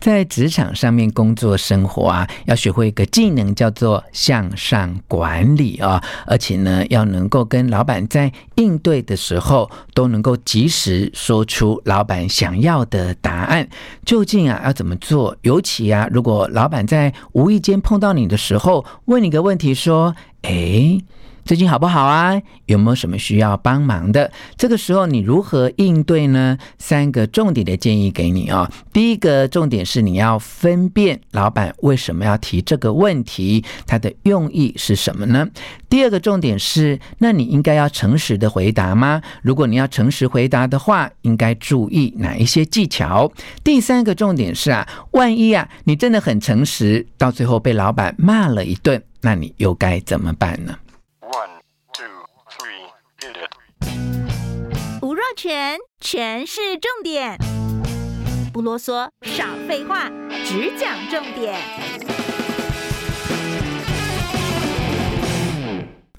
在职场上面工作生活啊，要学会一个技能，叫做向上管理啊，而且呢，要能够跟老板在应对的时候，都能够及时说出老板想要的答案。究竟啊，要怎么做？尤其啊，如果老板在无意间碰到你的时候，问你个问题，说：“诶。”最近好不好啊？有没有什么需要帮忙的？这个时候你如何应对呢？三个重点的建议给你啊、哦。第一个重点是你要分辨老板为什么要提这个问题，他的用意是什么呢？第二个重点是，那你应该要诚实的回答吗？如果你要诚实回答的话，应该注意哪一些技巧？第三个重点是啊，万一啊你真的很诚实，到最后被老板骂了一顿，那你又该怎么办呢？全全是重点，不啰嗦，少废话，只讲重点。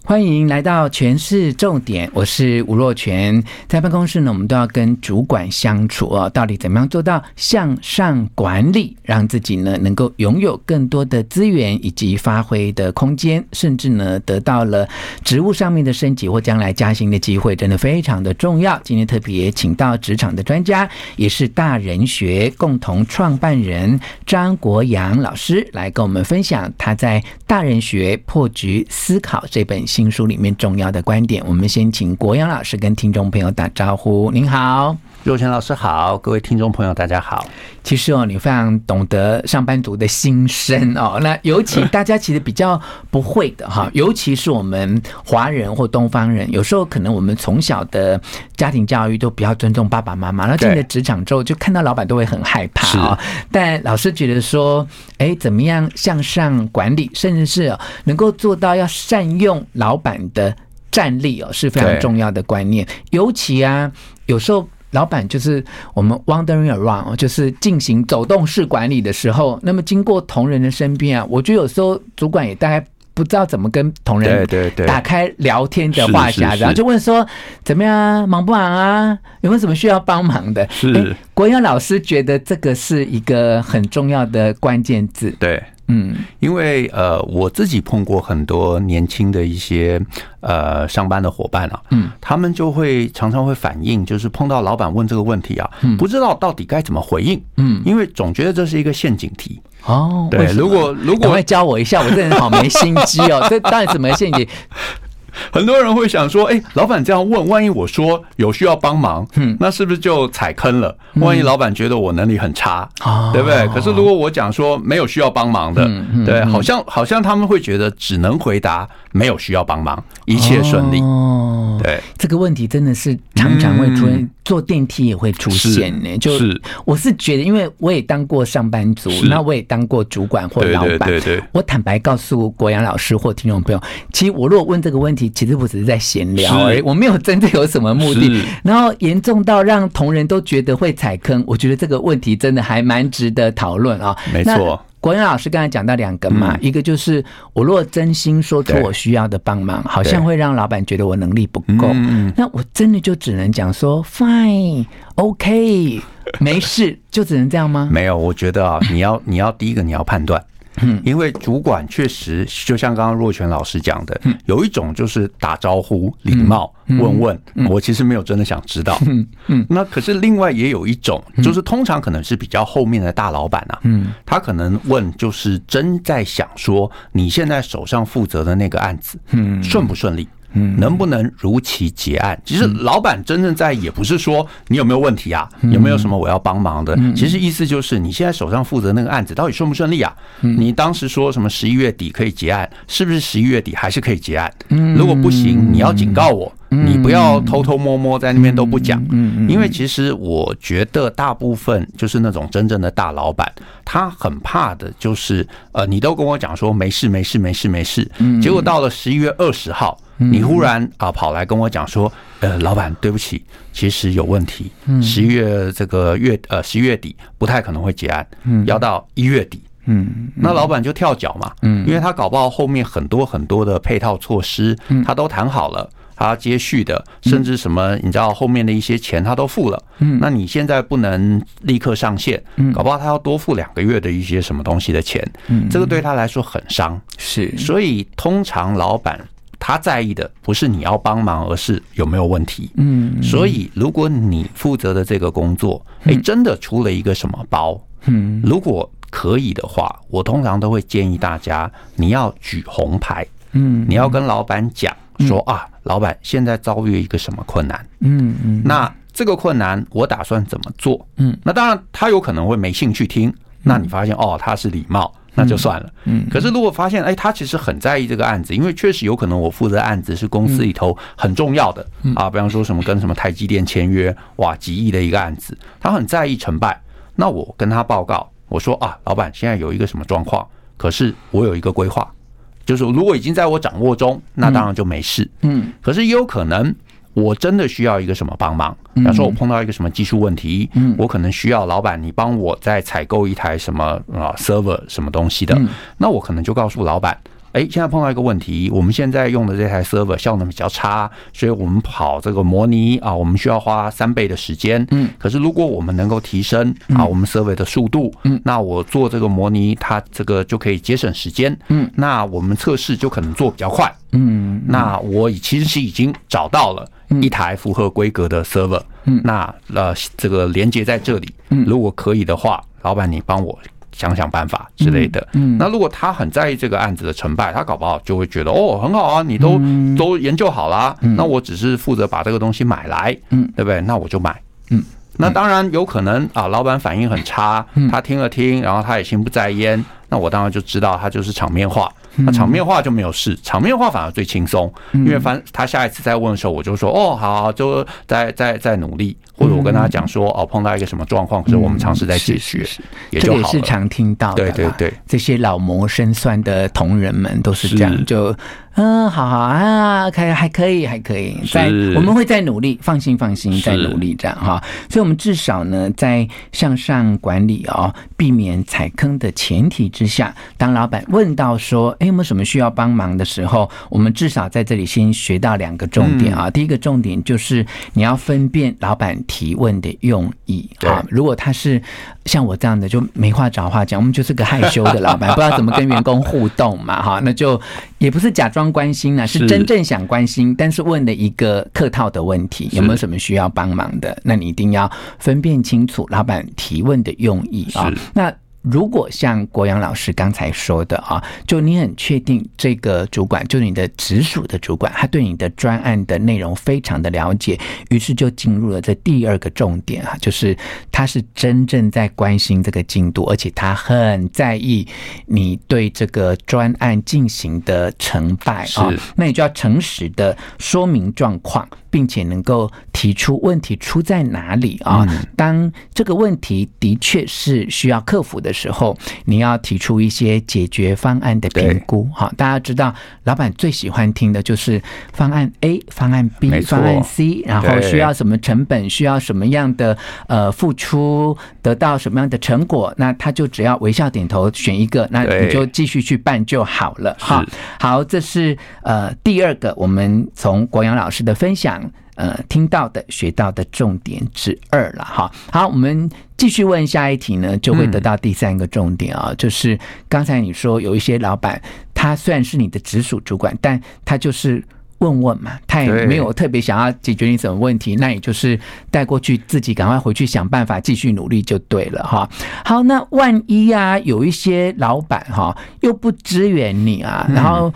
欢迎来到全市重点，我是吴若权。在办公室呢，我们都要跟主管相处哦。到底怎么样做到向上管理，让自己呢能够拥有更多的资源以及发挥的空间，甚至呢得到了职务上面的升级或将来加薪的机会，真的非常的重要。今天特别请到职场的专家，也是大人学共同创办人张国阳老师来跟我们分享他在《大人学破局思考》这本新。书里面重要的观点，我们先请国阳老师跟听众朋友打招呼。您好，若权老师好，各位听众朋友大家好。其实哦，你非常懂得上班族的心声哦。那尤其大家其实比较不会的哈，尤其是我们华人或东方人，有时候可能我们从小的家庭教育都比较尊重爸爸妈妈，然后进了职场之后，就看到老板都会很害怕啊。但老师觉得说，哎，怎么样向上管理，甚至是能够做到要善用老老板的战力哦，是非常重要的观念。尤其啊，有时候老板就是我们 wandering around，就是进行走动式管理的时候，那么经过同仁的身边啊，我觉得有时候主管也大概不知道怎么跟同仁打开聊天的话匣子，然后就问说怎么样，忙不忙啊？有没有什么需要帮忙的？是、欸、国洋老师觉得这个是一个很重要的关键字。对。嗯，因为呃，我自己碰过很多年轻的一些呃上班的伙伴啊，嗯，他们就会常常会反映，就是碰到老板问这个问题啊，不知道到底该怎么回应，嗯，因为总觉得这是一个陷阱题。哦，对，如果如果会教我一下，我这人好没心机哦，这到底怎么陷阱？很多人会想说，哎，老板这样问，万一我说有需要帮忙，嗯，那是不是就踩坑了？万一老板觉得我能力很差，对不对？可是如果我讲说没有需要帮忙的，对，好像好像他们会觉得只能回答没有需要帮忙，一切顺利。哦，对，这个问题真的是常常会出现，坐电梯也会出现呢。就是我是觉得，因为我也当过上班族，那我也当过主管或老板，对对。我坦白告诉国阳老师或听众朋友，其实我如果问这个问题。其实我只是在闲聊而已，我没有真的有什么目的。然后严重到让同仁都觉得会踩坑，我觉得这个问题真的还蛮值得讨论啊。没错，国洋老师刚才讲到两个嘛，一个就是我如果真心说出我需要的帮忙，好像会让老板觉得我能力不够。那我真的就只能讲说 fine，OK，没事，就只能这样吗？没有，我觉得啊，你要你要第一个你要判断。嗯，因为主管确实就像刚刚若泉老师讲的，有一种就是打招呼、礼貌、问问，我其实没有真的想知道。嗯。嗯，那可是另外也有一种，就是通常可能是比较后面的大老板啊，嗯，他可能问就是真在想说，你现在手上负责的那个案子，嗯，顺不顺利？嗯，能不能如期结案？其实老板真正在意也不是说你有没有问题啊，有没有什么我要帮忙的。其实意思就是你现在手上负责那个案子到底顺不顺利啊？你当时说什么十一月底可以结案，是不是十一月底还是可以结案？如果不行，你要警告我。你不要偷偷摸摸在那边都不讲。因为其实我觉得大部分就是那种真正的大老板，他很怕的就是呃，你都跟我讲说没事没事没事没事，结果到了十一月二十号，你忽然啊跑来跟我讲说，呃，老板对不起，其实有问题，十一月这个月呃十一月底不太可能会结案，要到一月底。嗯，那老板就跳脚嘛，嗯，因为他搞不好后面很多很多的配套措施，他都谈好了，他接续的，甚至什么，你知道后面的一些钱他都付了，嗯，那你现在不能立刻上线，嗯，搞不好他要多付两个月的一些什么东西的钱，嗯，这个对他来说很伤，是，所以通常老板他在意的不是你要帮忙，而是有没有问题，嗯，所以如果你负责的这个工作，哎，真的出了一个什么包，嗯，如果可以的话，我通常都会建议大家，你要举红牌，嗯，你要跟老板讲说啊，老板现在遭遇一个什么困难，嗯嗯，那这个困难我打算怎么做，嗯，那当然他有可能会没兴趣听，那你发现哦他是礼貌，那就算了，嗯，可是如果发现哎他其实很在意这个案子，因为确实有可能我负责案子是公司里头很重要的啊，比方说什么跟什么台积电签约，哇几亿的一个案子，他很在意成败，那我跟他报告。我说啊，老板，现在有一个什么状况？可是我有一个规划，就是如果已经在我掌握中，那当然就没事。嗯，可是也有可能我真的需要一个什么帮忙。比方说，我碰到一个什么技术问题，嗯我可能需要老板你帮我再采购一台什么啊 server 什么东西的，那我可能就告诉老板。哎，现在碰到一个问题，我们现在用的这台 server 效能比较差，所以我们跑这个模拟啊，我们需要花三倍的时间。嗯，可是如果我们能够提升啊，我们 server 的速度，嗯，那我做这个模拟，它这个就可以节省时间。嗯，那我们测试就可能做比较快。嗯，那我其实是已经找到了一台符合规格的 server。嗯，那呃，这个连接在这里。嗯，如果可以的话，老板你帮我。想想办法之类的。嗯，那如果他很在意这个案子的成败，他搞不好就会觉得哦，很好啊，你都都研究好了，那我只是负责把这个东西买来，嗯，对不对？那我就买，嗯。那当然有可能啊，老板反应很差，他听了听，然后他也心不在焉，那我当然就知道他就是场面话。那场面话就没有事，场面话反而最轻松，因为反他下一次再问的时候，我就说哦，好，就再再再努力。或者我跟他讲说，哦，碰到一个什么状况，可是我们尝试在解决，也就好了。这也是常听到的，对对对，这些老谋深算的同仁们都是这样，就嗯，好好啊，可还可以，还可以，在我们会再努力，放心放心，再努力这样哈。所以，我们至少呢，在向上管理哦，避免踩坑的前提之下，当老板问到说，哎，有没有什么需要帮忙的时候，我们至少在这里先学到两个重点啊。第一个重点就是你要分辨老板提问的用意啊，如果他是像我这样的，就没话找话讲，我们就是个害羞的老板，不知道怎么跟员工互动嘛，哈，那就也不是假装关心呢，是。真正想关心，但是问了一个客套的问题，有没有什么需要帮忙的？那你一定要分辨清楚老板提问的用意啊，那。如果像国阳老师刚才说的啊，就你很确定这个主管，就是你的直属的主管，他对你的专案的内容非常的了解，于是就进入了这第二个重点啊，就是他是真正在关心这个进度，而且他很在意你对这个专案进行的成败啊，那你就要诚实的说明状况。并且能够提出问题出在哪里啊？当这个问题的确是需要克服的时候，你要提出一些解决方案的评估。好，大家知道，老板最喜欢听的就是方案 A、方案 B、方案 C，然后需要什么成本，需要什么样的呃付出，得到什么样的成果，那他就只要微笑点头选一个，那你就继续去办就好了。好，好，这是呃第二个，我们从国阳老师的分享。呃，听到的、学到的重点之二了哈。好，我们继续问下一题呢，就会得到第三个重点啊，就是刚才你说有一些老板，他虽然是你的直属主管，但他就是问问嘛，他也没有特别想要解决你什么问题，那也就是带过去，自己赶快回去想办法，继续努力就对了哈。好，那万一啊，有一些老板哈又不支援你啊，然后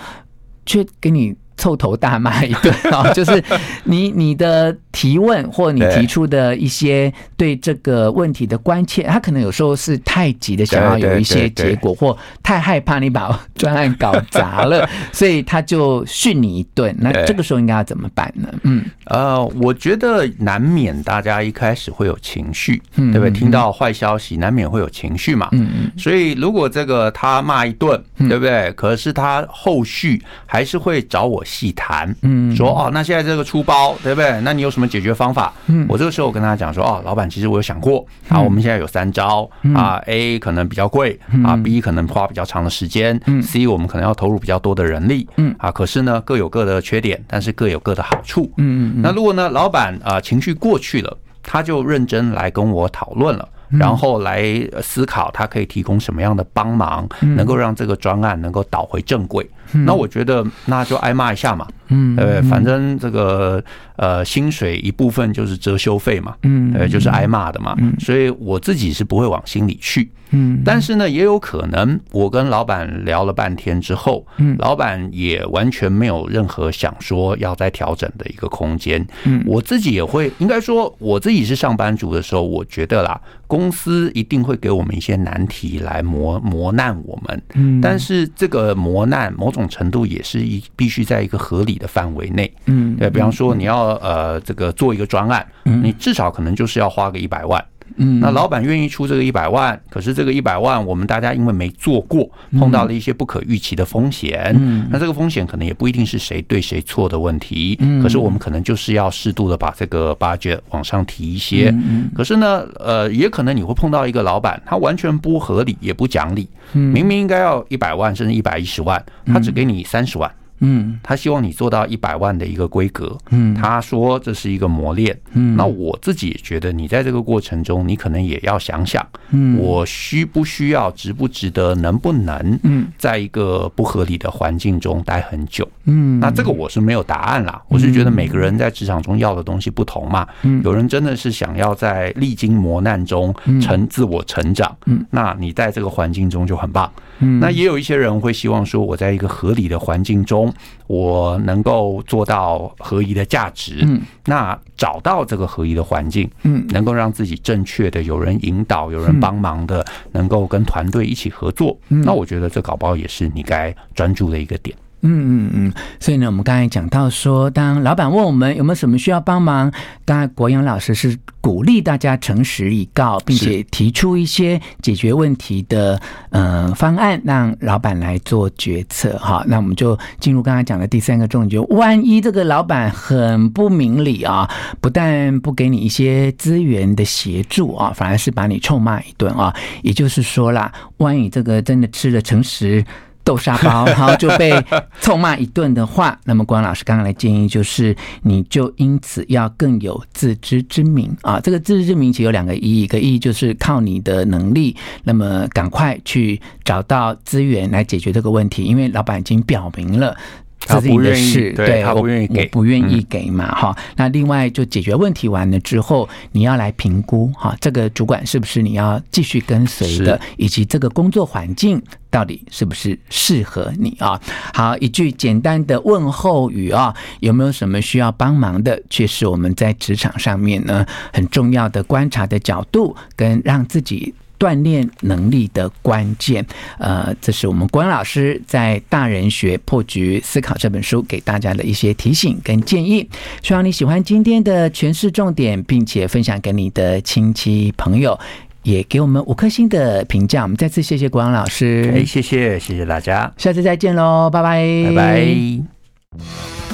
却给你。臭头大骂一顿啊，就是你你的提问或你提出的一些对这个问题的关切，他可能有时候是太急的想要有一些结果，或太害怕你把专案搞砸了，所以他就训你一顿。那这个时候应该要怎么办呢？嗯，呃，我觉得难免大家一开始会有情绪，对不对？听到坏消息难免会有情绪嘛。嗯嗯。所以如果这个他骂一顿，对不对？可是他后续还是会找我。细谈，嗯，说哦，那现在这个出包，对不对？那你有什么解决方法？嗯，我这个时候我跟他讲说，哦，老板，其实我有想过，啊，我们现在有三招，啊，A 可能比较贵，啊，B 可能花比较长的时间，嗯，C 我们可能要投入比较多的人力，嗯，啊，可是呢，各有各的缺点，但是各有各的好处，嗯嗯，那如果呢，老板啊情绪过去了，他就认真来跟我讨论了。然后来思考，他可以提供什么样的帮忙，能够让这个专案能够倒回正轨。那我觉得那就挨骂一下嘛，嗯，呃，反正这个呃薪水一部分就是遮羞费嘛，嗯，呃，就是挨骂的嘛，所以我自己是不会往心里去。嗯，但是呢，也有可能我跟老板聊了半天之后，嗯，老板也完全没有任何想说要再调整的一个空间。嗯，我自己也会，应该说我自己是上班族的时候，我觉得啦，公司一定会给我们一些难题来磨磨难我们。嗯，但是这个磨难某种程度也是一必须在一个合理的范围内。嗯，对，比方说你要呃这个做一个专案，你至少可能就是要花个一百万。嗯，那老板愿意出这个一百万，可是这个一百万，我们大家因为没做过，碰到了一些不可预期的风险。嗯，那这个风险可能也不一定是谁对谁错的问题。嗯，可是我们可能就是要适度的把这个 budget 往上提一些。嗯，可是呢，呃，也可能你会碰到一个老板，他完全不合理，也不讲理。嗯，明明应该要一百万甚至一百一十万，他只给你三十万。嗯，他希望你做到一百万的一个规格。嗯，他说这是一个磨练。嗯，那我自己也觉得，你在这个过程中，你可能也要想想，嗯，我需不需要，值不值得，能不能，嗯，在一个不合理的环境中待很久。嗯，那这个我是没有答案啦。我是觉得每个人在职场中要的东西不同嘛。嗯，有人真的是想要在历经磨难中成自我成长。嗯，那你在这个环境中就很棒。嗯，那也有一些人会希望说，我在一个合理的环境中，我能够做到合宜的价值。嗯，那找到这个合宜的环境，嗯，能够让自己正确的有人引导、有人帮忙的，能够跟团队一起合作。那我觉得这搞不好也是你该专注的一个点。嗯嗯嗯，所以呢，我们刚才讲到说，当老板问我们有没有什么需要帮忙，刚才国洋老师是鼓励大家诚实以告，并且提出一些解决问题的呃方案，让老板来做决策。哈，那我们就进入刚才讲的第三个重点，就万一这个老板很不明理啊，不但不给你一些资源的协助啊，反而是把你臭骂一顿啊。也就是说啦，万一这个真的吃了诚实。豆沙包，然后就被臭骂一顿的话，那么关老师刚刚的建议就是，你就因此要更有自知之明啊。这个自知之明其实有两个意义，一个意义就是靠你的能力，那么赶快去找到资源来解决这个问题，因为老板已经表明了。自己的事，对，他不愿意给，我不愿意给嘛，哈。那另外就解决问题完了之后，你要来评估哈，这个主管是不是你要继续跟随的，以及这个工作环境到底是不是适合你啊？好，一句简单的问候语啊，有没有什么需要帮忙的？却是我们在职场上面呢很重要的观察的角度，跟让自己。锻炼能力的关键，呃，这是我们关老师在《大人学破局思考》这本书给大家的一些提醒跟建议。希望你喜欢今天的诠释重点，并且分享给你的亲戚朋友，也给我们五颗星的评价。我们再次谢谢国阳老师，哎，谢谢谢谢大家，下次再见喽，拜拜，拜拜。